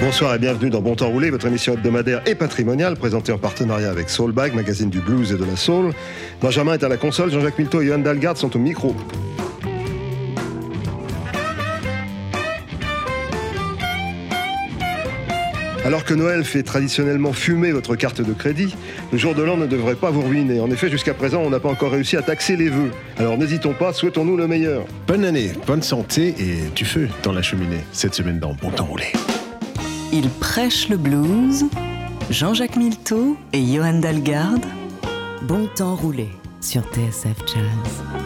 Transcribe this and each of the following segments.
Bonsoir et bienvenue dans Bon Temps Roulé, votre émission hebdomadaire et patrimoniale présentée en partenariat avec Soulbag, magazine du blues et de la soul. Benjamin est à la console, Jean-Jacques Milteau et Johan Dalgarde sont au micro. Alors que Noël fait traditionnellement fumer votre carte de crédit, le jour de l'an ne devrait pas vous ruiner. En effet, jusqu'à présent, on n'a pas encore réussi à taxer les vœux. Alors n'hésitons pas, souhaitons-nous le meilleur. Bonne année, bonne santé et du feu dans la cheminée cette semaine dans Bon Temps Roulé. Il prêche le blues, Jean-Jacques Milteau et Johan Dalgarde. Bon temps roulé sur TSF Jazz.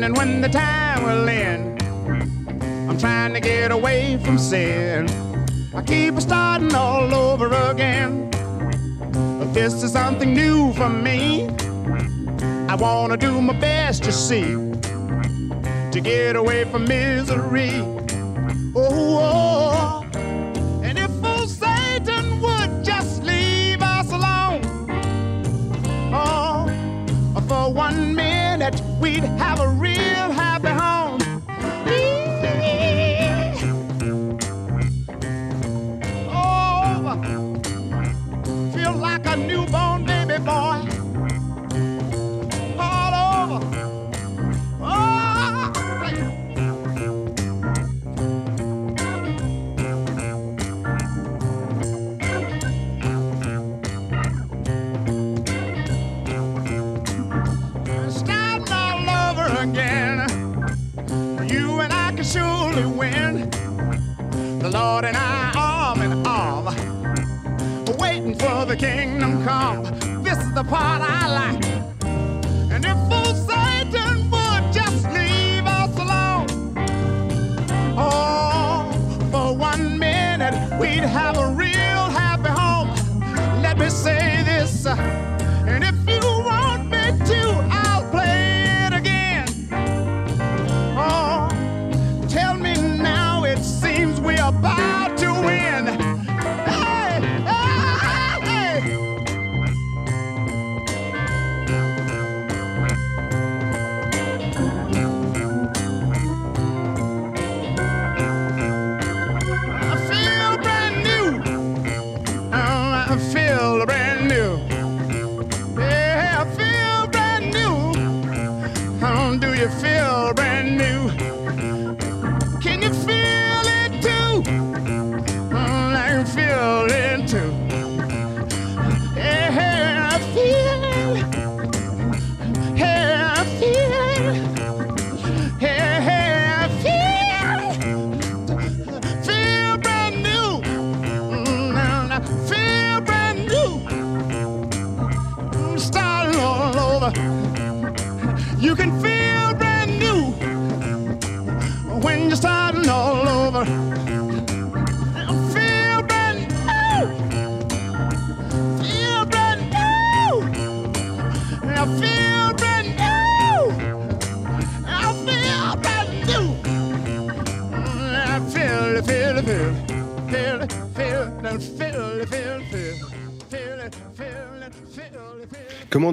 Wondering when the time will end. I'm trying to get away from sin. I keep starting all over again. But this is something new for me. I wanna do my best to see to get away from misery. Kingdom come. This is the part I like. And if old Satan would just leave us alone, oh, for one minute we'd have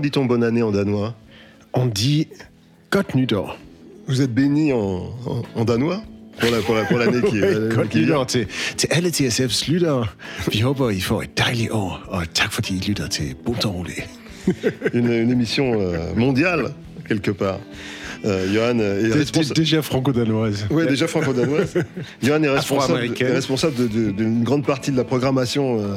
dit-on bonne année en danois On dit Godt nytår. Vous êtes béni en, en, en danois pour la- pour la- pour l'année qui, Ouais, Godt nytår til, til alle TSF's lyttere. Vi håber, I får et dejligt år, og tak fordi I lytter til Bontemroulé. Une, une émission euh, mondiale, quelque part. Euh, Johan est responsable. Déjà franco-danoise. Oui, déjà franco-danoise. Johan est responsable, est responsable d'une grande partie de la programmation. euh,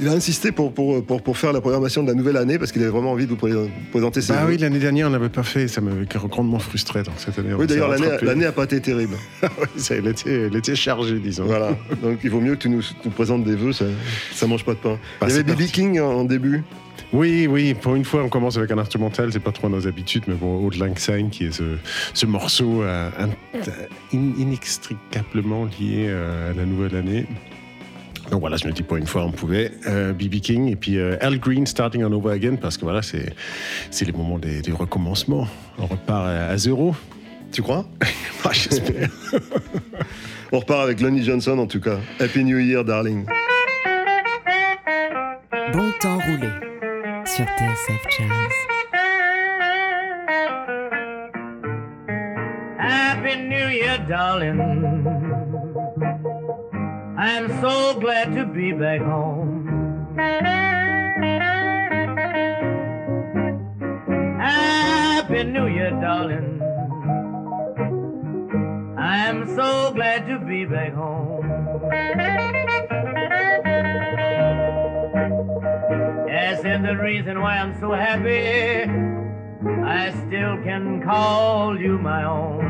il a insisté pour, pour, pour, pour faire la programmation de la nouvelle année parce qu'il avait vraiment envie de vous pré- présenter ses vœux. oui, l'année dernière, on n'avait pas fait, ça m'avait grandement frustré. Donc cette année, Oui, d'ailleurs, l'année rattrapé. l'année a pas été terrible. Ça, elle, était, elle était chargée, disons. Voilà. Donc il vaut mieux que tu nous, nous présentes des vœux, ça, ça mange pas de pain. Bah, il y avait B.B. King en, en début. Oui, oui, pour une fois, on commence avec un instrumental, c'est pas trop nos habitudes, mais bon, Old Lang Syne, qui est ce, ce morceau euh, in- inextricablement lié euh, à la nouvelle année. Donc voilà, je me dis pour une fois, on pouvait. BB King et puis euh, Al Green, Starting on Over Again, parce que voilà, c'est c'est les moments des, des recommencements. On repart à, à zéro. Tu crois? Ah, J'espère. On repart avec Lonnie Johnson en tout cas. Happy New Year, darling. Bon temps roulé sur TSF Jazz. Happy New Year, darling. I'm so glad to be back home. Happy New Year, darling. I'm so glad to be back home. Yes, and the reason why I'm so happy. I still can call you my own.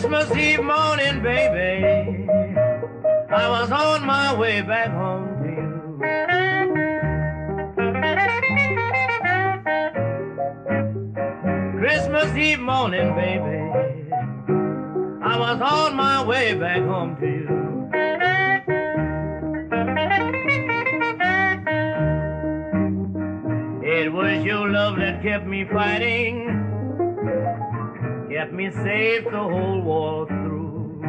Christmas Eve morning, baby, I was on my way back home to you. Christmas Eve morning, baby, I was on my way back home to you. It was your love that kept me fighting, kept me safe the whole war through.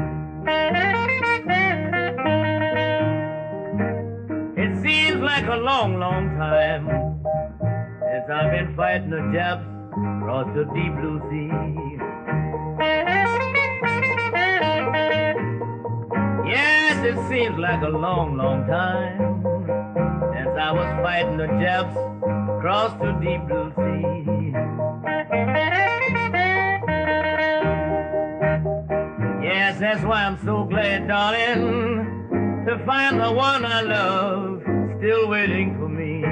It seems like a long, long time since I've been fighting the Japs across the deep blue sea. Yes, it seems like a long, long time since I was fighting the Japs across the deep blue sea. Darling, to find the one I love still waiting for me.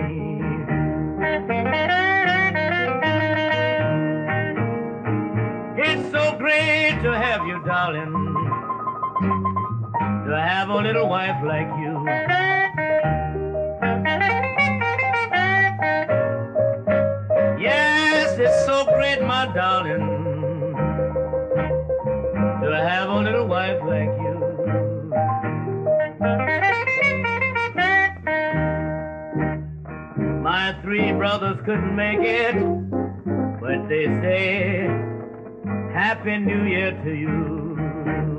It's so great to have you, darling, to have a little wife like you. Yes, it's so great, my darling, to have a little wife like you. Brothers couldn't make it, but they say, Happy New Year to you.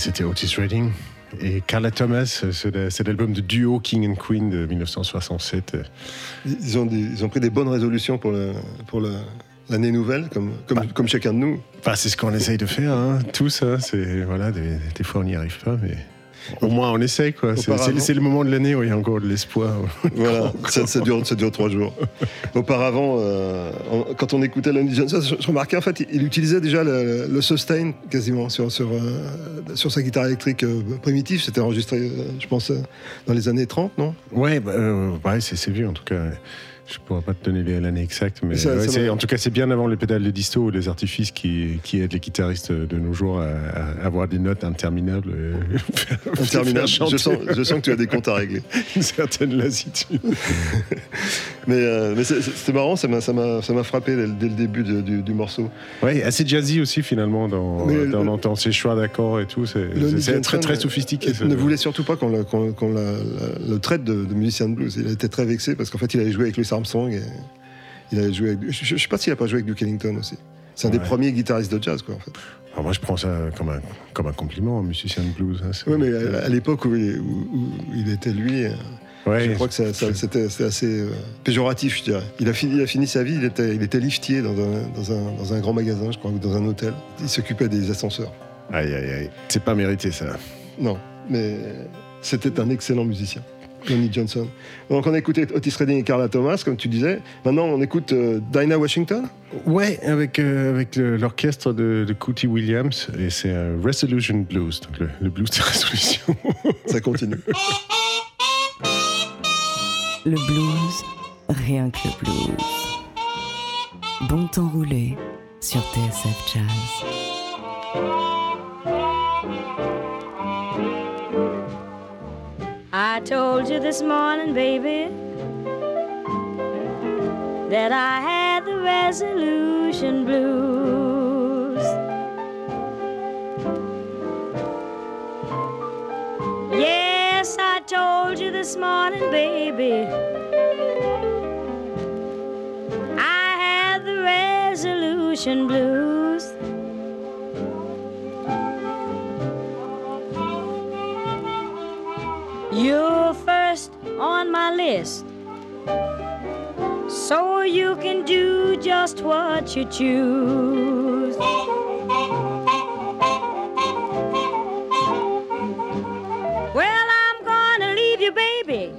C'était Otis Redding. Et Carla Thomas, c'est la- c'est l'album de duo King and Queen de 1967. Ils ont, des- ils ont pris des bonnes résolutions pour le- pour le- l'année nouvelle, comme, comme, comme chacun de nous. Enfin, c'est ce qu'on essaye de faire, hein, tous. hein, c'est voilà, des, des fois on n'y arrive pas, mais au moins on essaye quoi. C'est- le moment de l'année où il y a encore de l'espoir. Voilà, ça, ça dure, ça dure trois jours. Auparavant, euh, on- quand on écoutait Lonely Johnson, je, je remarquais en fait, il, il utilisait déjà le, le sustain quasiment sur, sur, euh, sur sa guitare électrique euh, primitive. C'était enregistré, je pense, dans les années 30, non? Ouais, bah, ouais, c'est c'est vieux en tout cas. Je pourrais pas te donner l'année exacte, mais Ça- ouais, ça c'est- va. en tout cas, c'est bien avant les pédales de disto ou les artifices qui, qui aident les guitaristes de nos jours à, à avoir des notes interminables. et faire- Interminable. faire Je sens, je sens que tu as des comptes à régler. une certaine lassitude. Mais, euh, mais c'est- marrant, ça m'a- frappé dès, le- dès le début de- du, du morceau. Ouais, assez jazzy aussi finalement dans, Mais dans, le- ses choix d'accords et tout. C'est très très euh, sophistiqué. ne voulait surtout pas qu'on le traite de, de musicien de blues. Il était très vexé parce qu'en fait, il avait joué avec Louis Armstrong et il avait joué avec, je, je sais pas s'il a pas joué avec Duke Ellington aussi. C'est un des premiers guitaristes de jazz, quoi, en fait. Alors moi, je prends ça comme un, comme un compliment, un musicien de blues. hein, Oui, mais à, à l'époque où, il- où- où il était lui, euh, Ouais, je crois que c'était c'était assez euh, péjoratif, je dirais. Il a, fini, il a fini sa vie, il était, il était liftier dans un, dans, un, dans un grand magasin, je crois, ou dans un hôtel. Il s'occupait des ascenseurs. Aïe, aïe, aïe. C'est pas mérité ça. Non, mais c'était un excellent musicien. Lonnie Johnson. Donc on a écouté Otis Redding et Carla Thomas, comme tu disais. Maintenant on écoute euh, Dinah Washington. Ouais, avec, euh, avec l'orchestre de, de Cootie Williams, et c'est euh, Resolution Blues, donc le, le blues de résolution. Ça continue. Le blues, rien que le blues. Bon temps roulé sur TSF Jazz. I told you this morning, baby, that I had the resolution blues. Yes, I told you this morning, baby. I had the resolution blues. You're first on my list. So you can do just what you choose. Well, I'm gonna leave you, baby.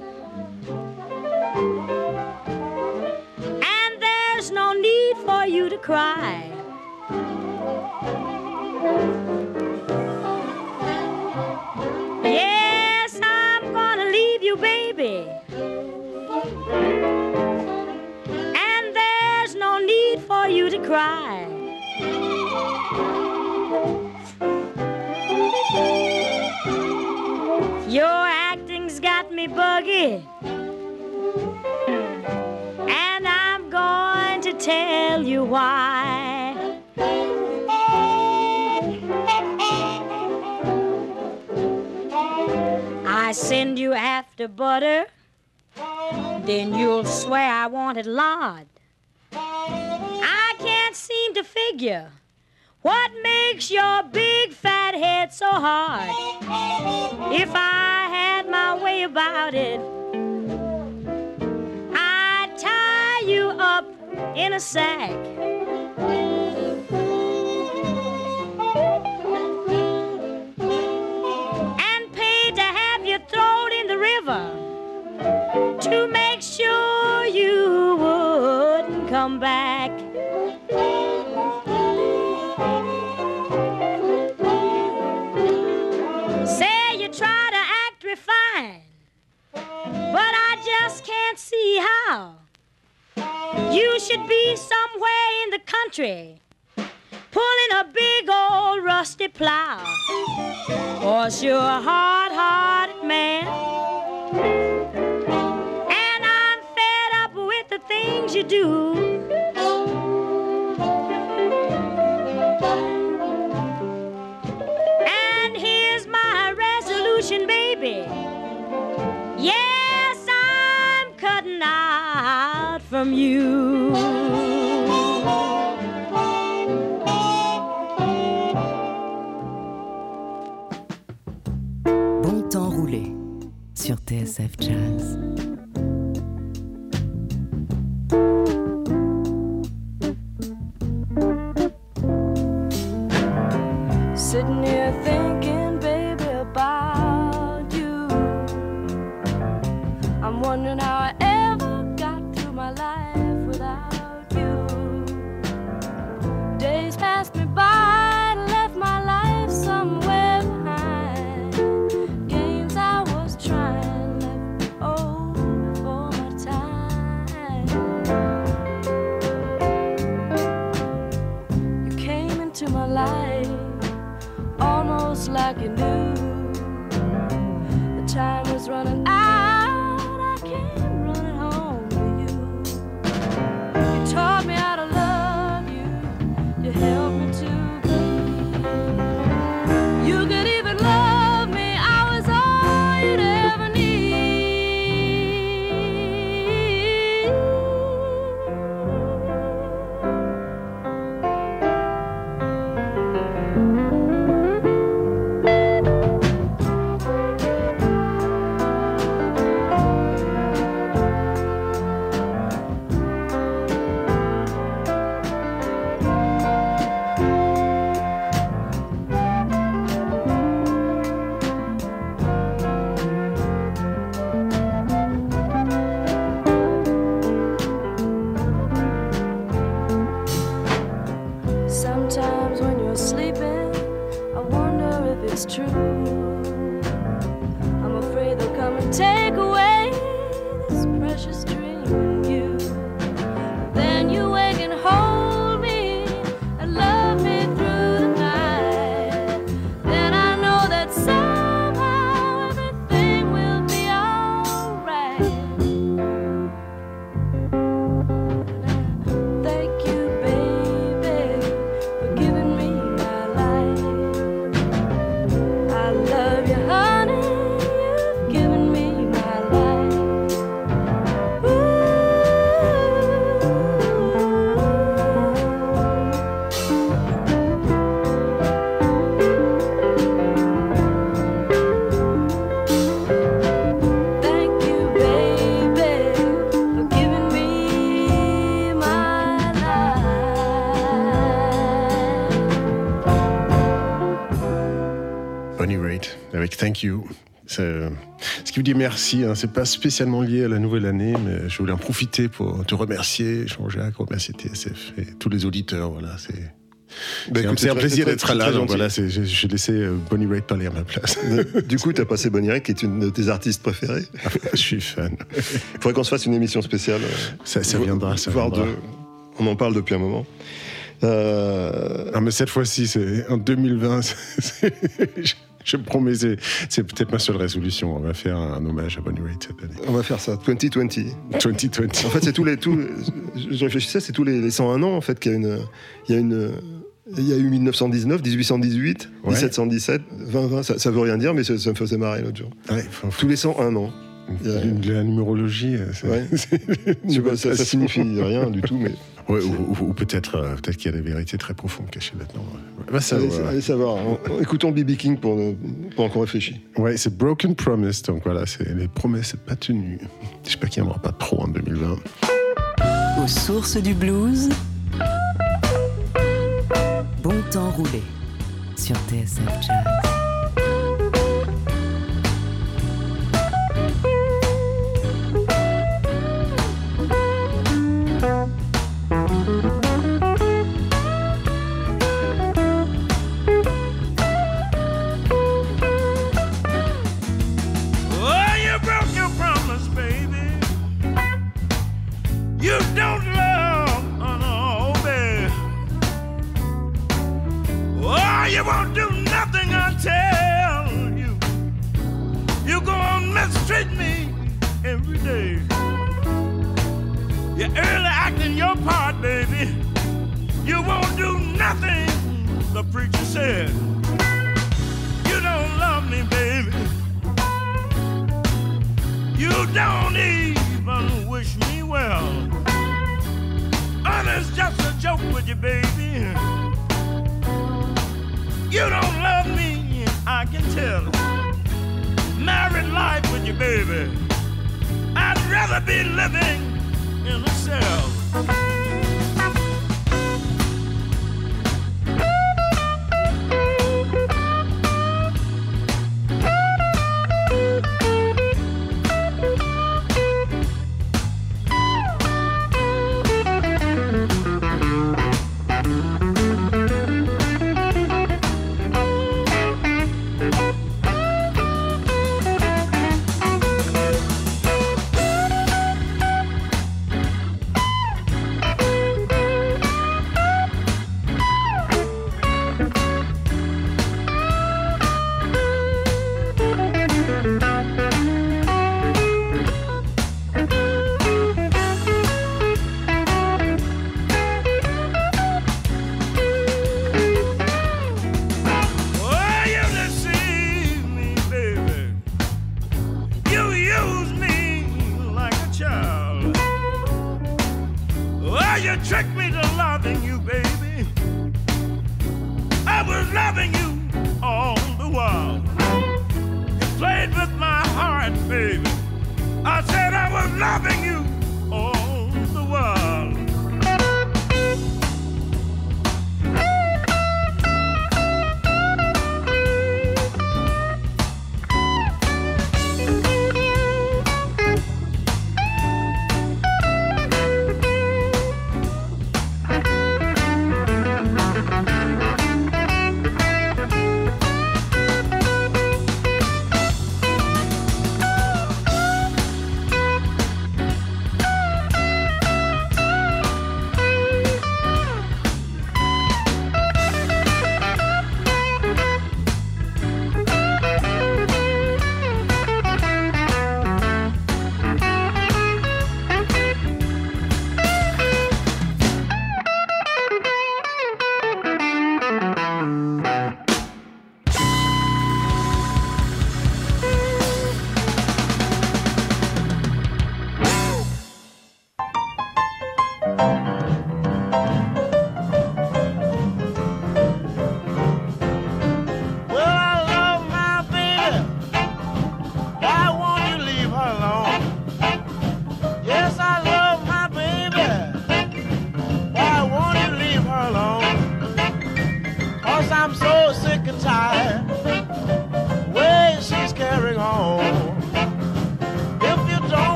And there's no need for you to cry. After butter, then you'll swear I wanted lard. I can't seem to figure what makes your big fat head so hard. If I had my way about it, I'd tie you up in a sack. To make sure you wouldn't come back. Say you try to act refined, but I just can't see how. You should be somewhere in the country, pulling a big old rusty plow. Cause you're a hard hearted man. Things you do. And here's my resolution, baby. Yes, I'm cutting out from you. Bon temps roulé sur TSF Jazz. Sitting here thinking, you knew. The time was running Merci, hein, c'est pas spécialement lié à la nouvelle année, mais je voulais en profiter pour te remercier, Jean-Jacques, remercier TSF et tous les auditeurs. Voilà, c'est Bah, c'est un, plaisir d'être là. Donc voilà, j'ai laissé euh, Bonnie Raitt parler à ma place. Du coup, t'as passé Bonnie Raitt, qui est une de tes artistes préférées. je suis fan. Il faudrait qu'on se fasse une émission spéciale. euh, Ça, ça viendra, ça viendra. On en parle depuis un moment. Euh, Ah, mais cette fois-ci, c'est en 2020. je, promets, c'est c'est peut-être ma seule résolution. On va faire un hommage à Bonnie Raitt cette année. on va faire ça, 2020. 2020. En fait, c'est tous les. Tous, je réfléchissais, c'est tous les, les 101 ans, en fait, qu'il y a une. Il y a une. Il y a eu 1919, 1818, Ouais. 1717, 2020, ça, ça veut rien dire, mais ça, ça me faisait marrer l'autre jour. Ouais, faut- faut- Tous les 101 ans. A- la numérologie, euh, c'est- Ouais. c'est une Je sais pas, nouvelle ça, ça signifie rien du tout, mais Ouais, ou ou- ou peut-être euh, peut-être qu'il y a des vérités très profondes cachées là-dedans. Ouais. Allez, savoir. allez savoir. Écoutons B.B. King pour, pendant qu'on réfléchit. Ouais, c'est Broken Promise, donc voilà, c'est les promesses pas tenues. J'espère qu'il n'y en aura pas trop en 2020. Aux sources du blues, bon temps roulé sur TSF Jazz. Won't do nothing tell you. You go on mistreat me every day. You're early acting your part, baby. You won't do nothing the preacher said. You don't love me, baby. You don't even wish me well. Honest, just a joke with you, baby. You don't love me, and I can tell. Matter baby. I'd rather be living in a cell.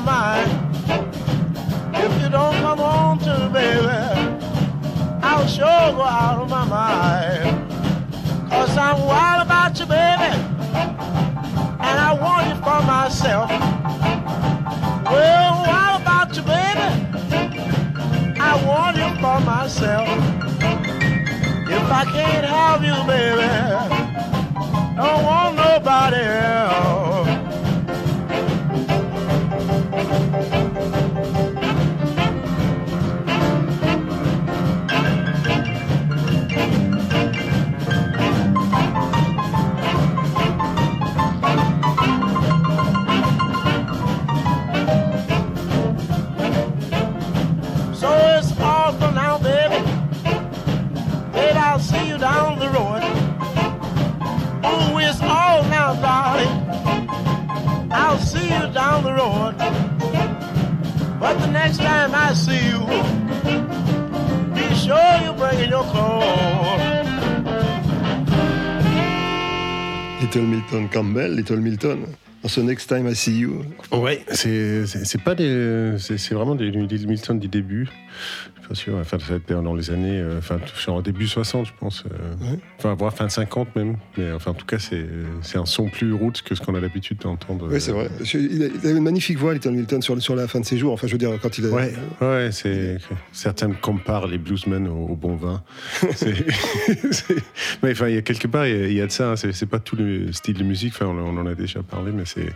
My mind. If you don't come home to me, baby, I'll sure go out of my mind. Cause I'm wild about you, baby. And I want you for myself. Well, wild about you, baby. I want you for myself. If I can't have you, baby, Little Milton Campbell, Little Milton. Dans ce Next Time I See You. Ouais, c'est pas des, c'est c'est vraiment des, des Milton du début. Pas sûr. Enfin, été dans les années, euh, enfin, genre début 60, je pense. euh, Enfin, voire fin 50 même. Mais enfin, en tout cas, c'est c'est un son plus roots que ce qu'on a l'habitude d'entendre. Oui, c'est vrai. Il, avait une magnifique voix, Little Milton, sur, sur la fin de ses jours. Enfin, je veux dire, quand il a. Ouais, ouais, c'est certains comparent les bluesmen au, au bon vin. C'est- c'est- mais enfin, il y a quelque part, il y a, il y a de ça. hein. C'est c'est pas tout le style de musique. Enfin, on, on en a déjà parlé, mais c'est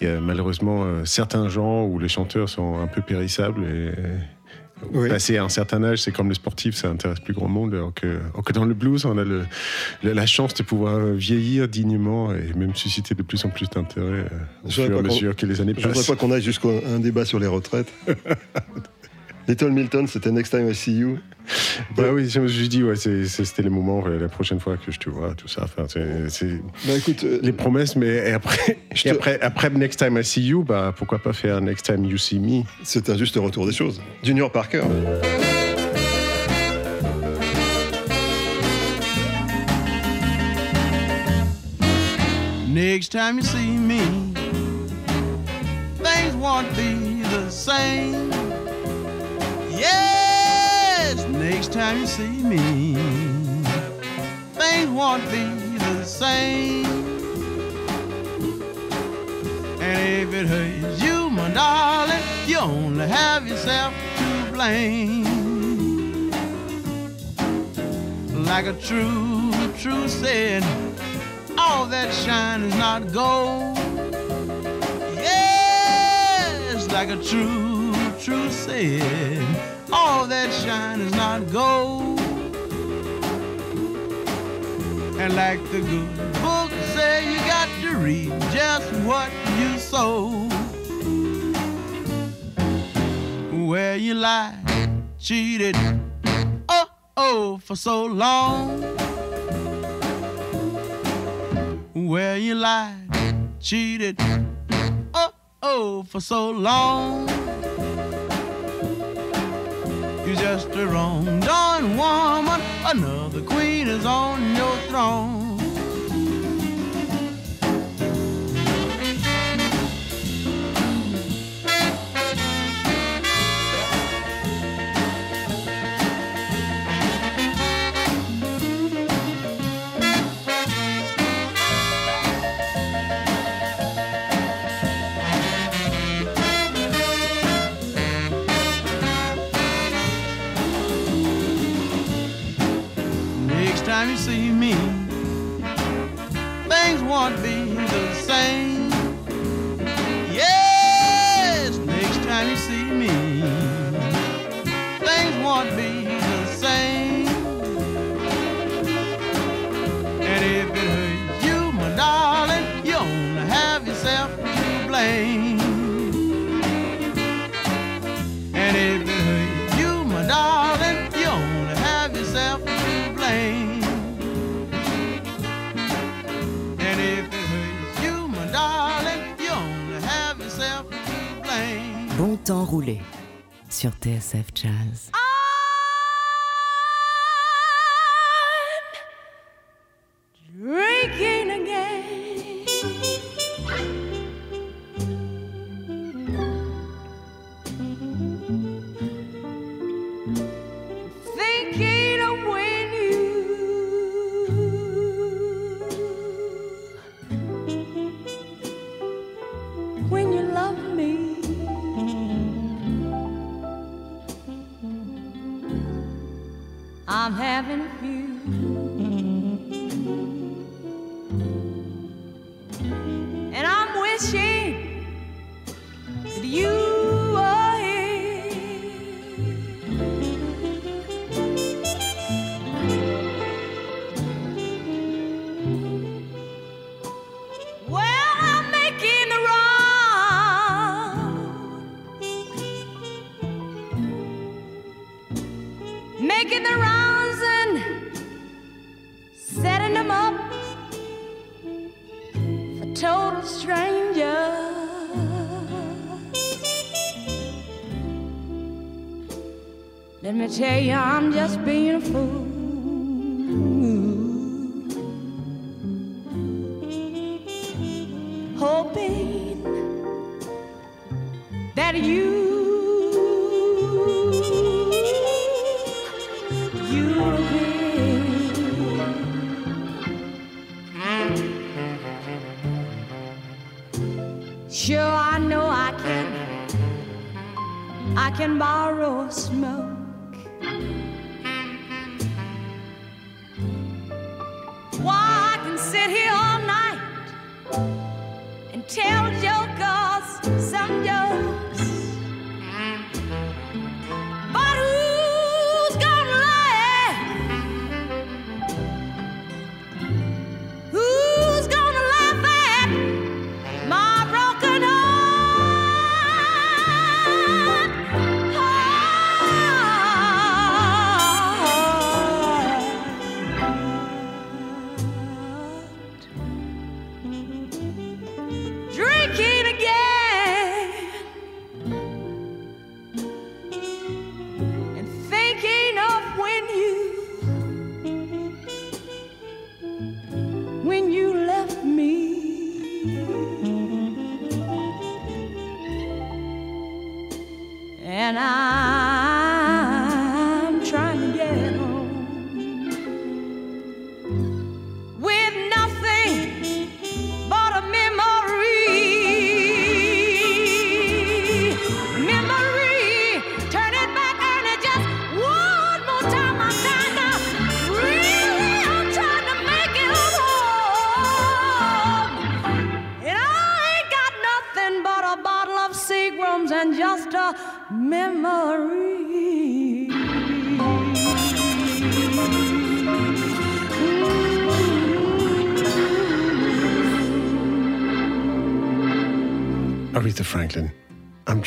il y a malheureusement euh, certains genres où les chanteurs sont un peu périssables et Oui. Passé à un certain âge, c'est comme le sportif, ça intéresse plus grand monde. Alors que, alors que dans le blues, on a le- la chance de pouvoir vieillir dignement et même susciter de plus en plus d'intérêt euh, au fur et voudrais à mesure que les années Je voudrais passent. pas qu'on aille jusqu'à un débat sur les retraites. Little Milton, c'était Next Time I See You. Bah oui, je me suis dit, ouais, c'était les moments, la prochaine fois que je te vois, tout ça. Enfin, c'est- c'est Bah écoute, euh, les promesses, mais et après, Je et te- après, après Next Time I See You, bah, pourquoi pas faire Next Time You See Me? C'est un juste retour des choses. Junior Parker. Next time you see me, things won't be the same. Next time you see me, things won't be the same. And if it hurts you, my darling, you only have yourself to blame. Like a true, true said, all that shine is not gold. Yes, like a true, true said, all that shine is not gold. And like the good book say, you got to read just what you sow. Where you lie, cheated, oh, oh, for so long where you lied, cheated, oh, oh, for so long. You're just a wrong done woman, another queen is on your throne. Sur TSF Jazz. Tell you, I'm just being a fool.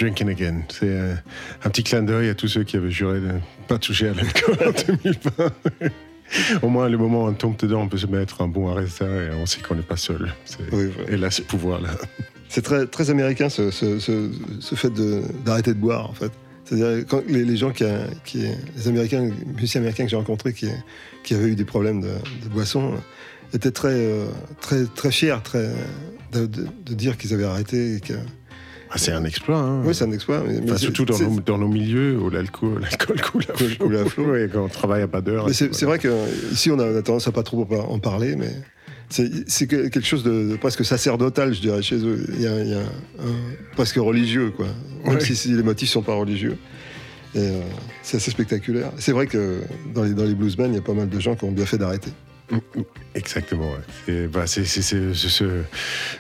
Drinking again. C'est euh, un petit clin d'œil à tous ceux qui avaient juré de ne pas toucher à l'alcool en 2020. Au moins, le moment où on tombe dedans, on peut se mettre un bon Aretha et on sait qu'on n'est pas seul. C'est- Oui, voilà. Et là, ce pouvoir-là. C'est très, très américain ce, ce- ce- ce fait d'arrêter de, boire en fait. C'est-à-dire les, les gens qui, a- qui- les Américains, les musiciens américains que j'ai rencontrés qui, qui avaient eu des problèmes de, de boisson euh, étaient très, euh, très, très fiers, très de, de- de dire qu'ils avaient arrêté. et que- Ah, c'est un exploit. Hein. Oui, c'est un exploit. mais- Enfin, surtout dans nos, dans nos milieux où l'alcool, coule à flot. Ouais, quand on travaille à pas d'heure. C'est vrai qu'ici, on a, on a tendance à pas trop en parler, mais c'est c'est que- quelque chose de, de presque sacerdotal, je dirais, chez eux. Il y a, il y a un- presque religieux, quoi. Même Ouais. si, si les motifs sont pas religieux. Euh, c'est assez spectaculaire. C'est vrai que dans les, dans les bluesmen, il y a pas mal de gens qui ont bien fait d'arrêter. Exactement. ouais. C'est bah, ce,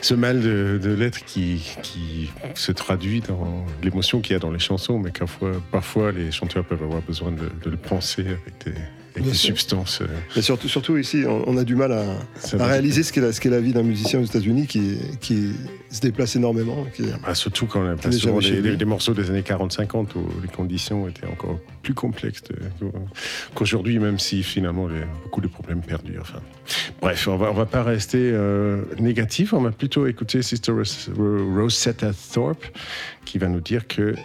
ce- mal de, de l'être qui, qui se traduit dans l'émotion qu'il y a dans les chansons, mais parfois, parfois les chanteurs peuvent avoir besoin de, de le penser avec des, avec des substances. euh, Mais surtout, surtout ici, on, on a du mal à, réaliser ce qu'est la, vie d'un musicien aux États-Unis qui, qui se déplace énormément. Qui, bah, surtout quand on a souvent des, morceaux des années 40-50 où les conditions étaient encore plus complexes qu'aujourd'hui, même si finalement les- beaucoup de problèmes perdurent. Enfin, bref, on va, on va pas rester euh, négatif, on va plutôt écouter Sister Ros- Rosetta Thorpe qui va nous dire que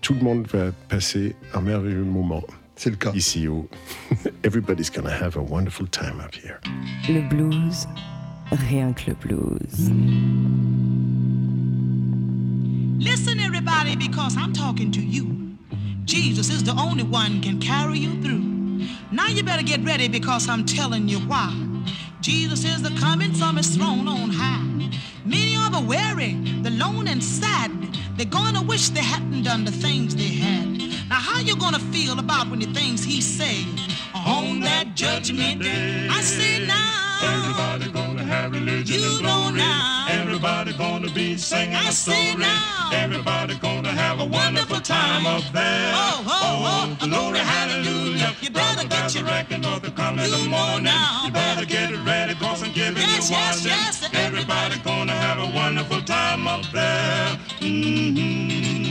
tout le monde va passer un merveilleux moment. C'est le cas. Ici où Everybody's gonna have a wonderful time up here. Le blues, rien que le blues. Listen, everybody, because I'm talking to you. Jesus is the only one can carry you through. Now you better get ready because I'm telling you why. Jesus is the coming from his throne on high. Many are the weary, the lone and sad. They're gonna wish they hadn't done the things they had. Now how you gonna feel about when the things he say on that judgment day? I say now. Everybody gonna have religion You and know glory. now. Everybody gonna be singing I a say story. now. Everybody gonna have a wonderful time up there. Oh, oh, oh, glory, hallelujah. You better get your record of the coming You of the morning. now. You better get it ready, cause I'm giving Yes, you yes, yes. Everybody gonna have a wonderful time up there. Mhm.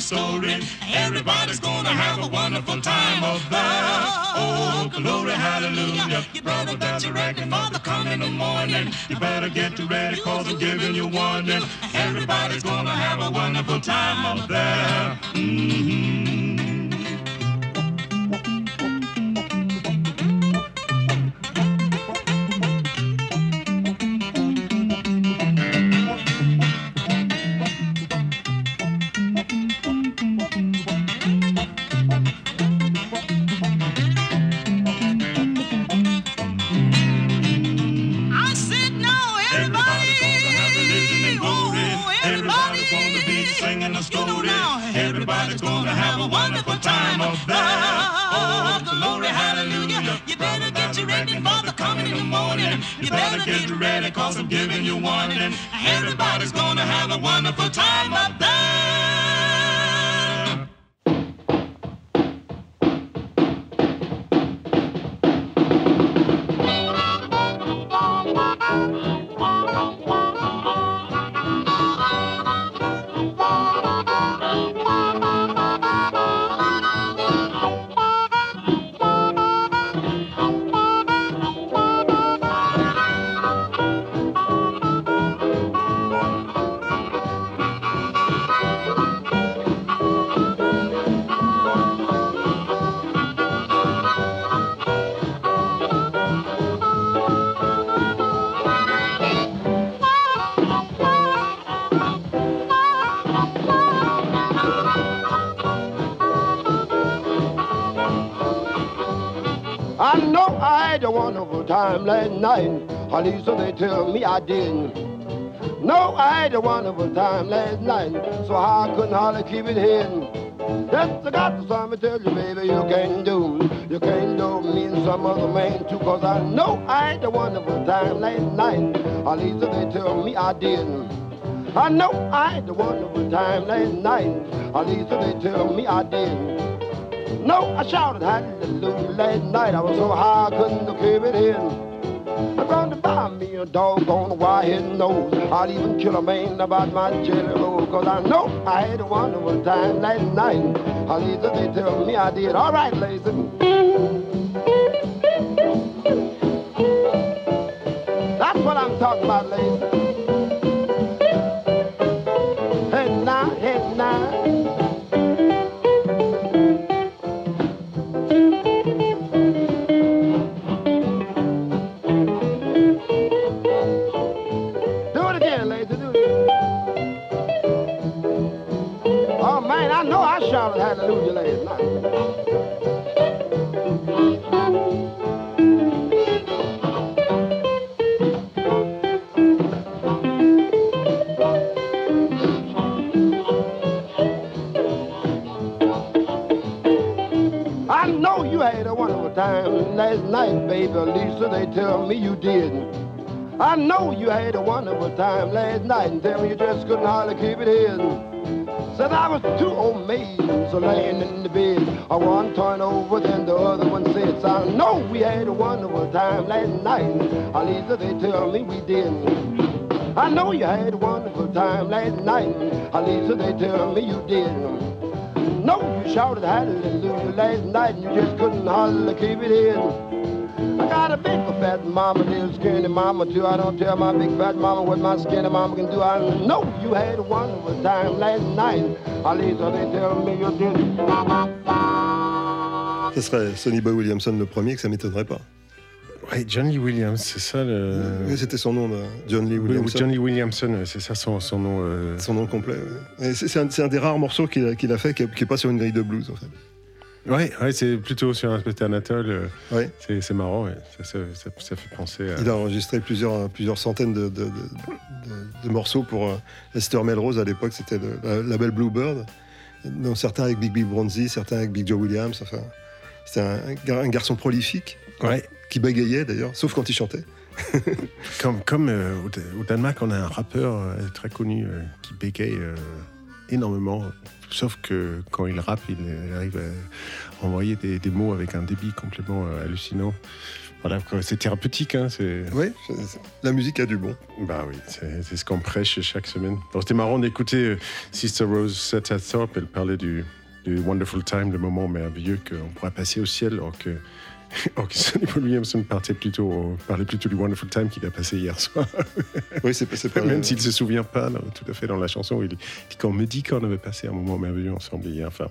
Story. Everybody's gonna have a wonderful time of that. Oh, glory, hallelujah. You better get you ready for the coming of morning. You better get ready cause I'm giving you warning. Everybody's gonna have a wonderful time up there. Mhm. Everybody's gonna have a wonderful time up there. Oh, oh, glory, hallelujah. You better get you ready for the coming of the morning. You better get ready cause I'm giving you warning. Everybody's gonna have a wonderful time up there. Least so they tell me I didn't. No, I had a wonderful time last night, so I couldn't hardly keep it hidden. Yes, I got to something to tell you, baby, you can't do. You can't do me and some other man too, cause I know I had a wonderful time last night. At least they tell me I didn't. I know I had a wonderful time last night. At least they tell me I didn't. No, I shouted hallelujah last night. I was so high I couldn't keep it in. Going to buy me a doggone wire nose. I'd even kill a man about my jelly. Cause I know I had a wonderful time last night. At least they tell me I did. All right, ladies. That's what I'm talking about, ladies. Baby. Lisa, they tell me you didn't. I know you had a wonderful time last night and tell me you just couldn't hardly keep it hidden. Said I was two old maids laying in the bed. I one turned over, then the other one said, I know we had a wonderful time last night. Uh, At least they tell me we didn't. I know you had a wonderful time last night. Uh, At least they tell me you didn't. No, you shouted hallelujah last night and you just couldn't hardly keep it in. I got a big fat mama, little skinny mama too. I don't tell my big fat mama what my skinny mama can do. I know you had a wonderful time last night. At least they tell me you did. Ça serait Sonny Boy Williamson le premier, que ça m'étonnerait pas. Ouais, John Lee Williams, c'est ça le. Oui, C'était son nom, de John Lee Oui, Williamson. John Lee Williamson, c'est ça son, son nom. euh, Son nom complet. ouais. Et C'est un, un des rares morceaux qu'il a, qu'il a fait qui n'est pas sur une grille de blues, en fait. Ouais, ouais c'est plutôt sur un spectacle Anatole. euh, Ouais. C'est marrant, ouais. ça, ça, ça- ça fait penser à. Il a enregistré plusieurs, plusieurs centaines de, de- de- de- de morceaux pour euh, Esther Melrose à l'époque, c'était le la- label Bluebird. Donc, certains avec Big Bill Bronzy, certains avec Big Joe Williams. Enfin, c'était un, gar- un garçon prolifique, Ouais. qui bégayait d'ailleurs, sauf quand il chantait. Comme, comme euh, au, au Danemark, on a un rappeur euh, très connu euh, qui bégaye. euh, énormément. Sauf que quand il rappe, il arrive à envoyer des, des mots avec un débit complètement euh, hallucinant. Voilà, c'est thérapeutique. Hein. Oui, la musique a du bon. Bah oui, c'est, ce qu'on prêche chaque semaine. C'était marrant d'écouter euh, Sister Rose Setta Thorpe. Elle parlait du, du Wonderful Time, le moment merveilleux qu'on pourrait passer au ciel, alors que, que Sonny Paul Williamson partait plutôt, parlait plutôt du Wonderful Time qu'il a passé hier soir. Oui, c'est, pas Même s'il se souvient pas non, tout à fait dans la chanson, il dit qu'on me dit qu'on avait passé un moment merveilleux ensemble hier. Enfin,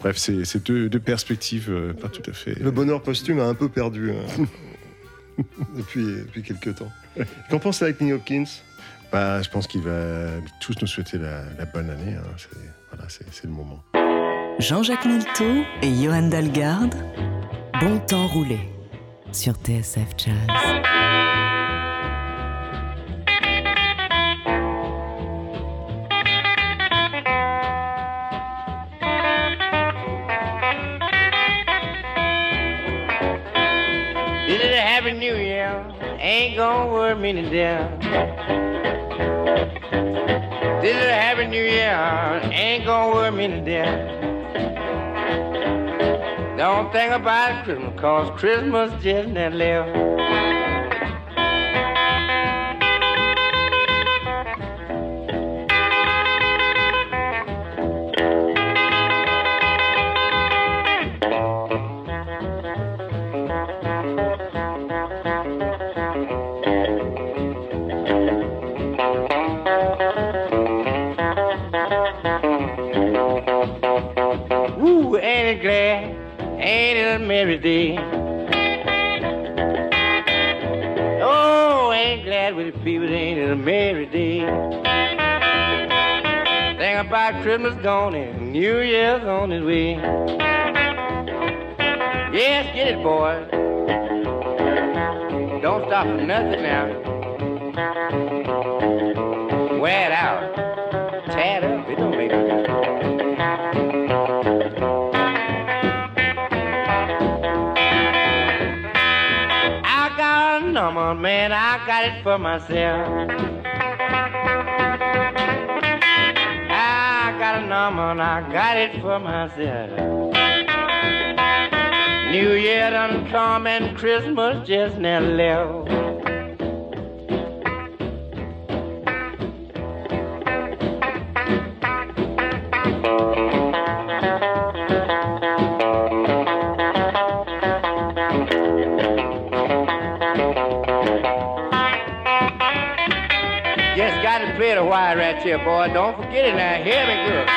bref, c'est, deux, deux perspectives euh, pas tout à fait. Le bonheur posthume a un peu perdu hein, depuis, depuis quelques temps. Qu'en pense Lightning Hopkins? Bah, je pense qu'il va tous nous souhaiter la, la bonne année. hein. C'est, voilà, le moment. Jean-Jacques Milteau et Johan Dalgarde, Bon temps roulé sur TSF Jazz. Happy new year? Ain't gonna worry me to death. This is a happy new year? Ain't gonna worry me to death. Don't think about Christmas, cause Christmas just never left. Christmas gone and New Year's on its way. Yes, get it, boy. Don't stop for nothing now. Wear it out. Tear it up. It don't make no difference. I got a number, man, I got it for myself. I got it for myself. New Year done come and Christmas just now left. Just got to play the wire right here, boy. Don't forget it now. Hear me good.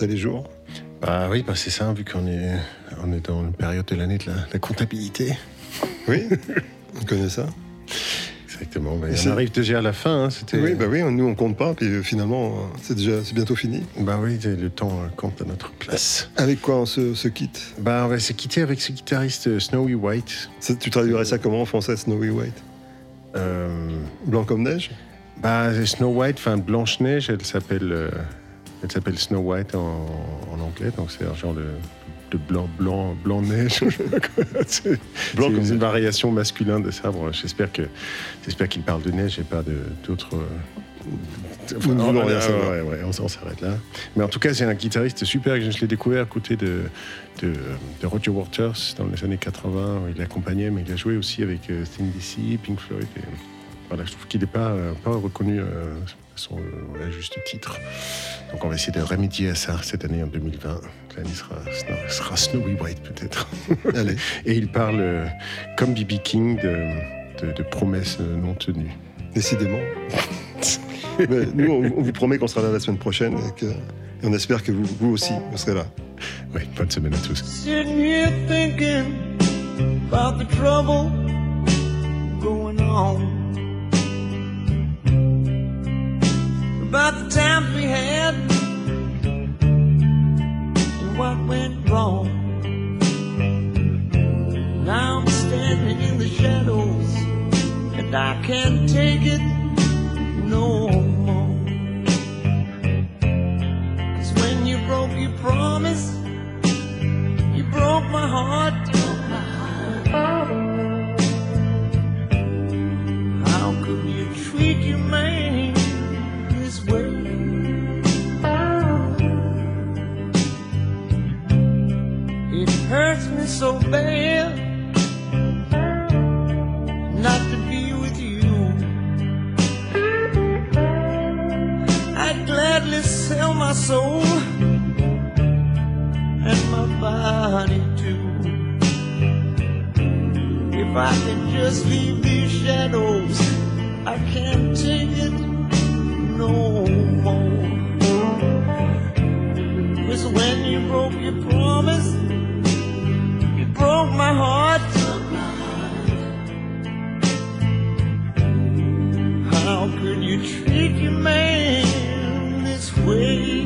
Comptait les jours. Bah oui, bah c'est ça, vu qu'on est, on est dans une période de l'année de la, la comptabilité. Oui, on connaît ça. Exactement. bah, on arrive déjà à la fin. hein, c'était... Oui, bah oui, nous on compte pas, puis finalement c'est déjà c'est bientôt fini. Bah oui, le temps euh, compte à notre place. Avec quoi on se, se quitte? Bah on va se quitter avec ce guitariste euh, Snowy White. Ça, Tu traduirais ça comment en français, Snowy White? Euh, Blanc comme neige? Bah, Snow White, enfin Blanche-Neige, elle s'appelle euh, elle s'appelle Snow White en, en anglais, donc c'est un genre de, de blanc, blanc, blanc neige. c'est Blanc c'est comme une variation masculin de ça. Bon, j'espère que j'espère qu'il parle de neige et pas de d'autres. euh, ne voulons ouais, rien ouais, ouais, on, on s'arrête là. Mais en tout cas, c'est un guitariste super que je l'ai découvert à côté de, de, de Roger Waters dans les années 80. où Il l'accompagnait, mais il a joué aussi avec euh, Sting DC, Pink Floyd. Et, voilà, je trouve qu'il n'est pas, euh, pas reconnu euh, euh, à juste titre. Donc on va essayer de remédier à ça cette année en 2020. L'année sera, sera- Snowy White peut-être. Allez. Et il parle, euh, comme B.B. King, de, de- de promesses non tenues. Décidément. Mais nous, on, on vous promet qu'on sera là la semaine prochaine et, que- et on espère que vous, vous aussi, vous serez là. Oui, bonne semaine à tous. Sitting here thinking about the trouble going on. About the times we had and what went wrong. Now I'm standing in the shadows and I can't take it no more. Cause when you broke your promise, you broke my heart. So bad not to be with you. I'd gladly sell my soul and my body too. If I can just leave these shadows, I can't take it no more. When you broke your promise, broke my heart. How could you treat your man this way?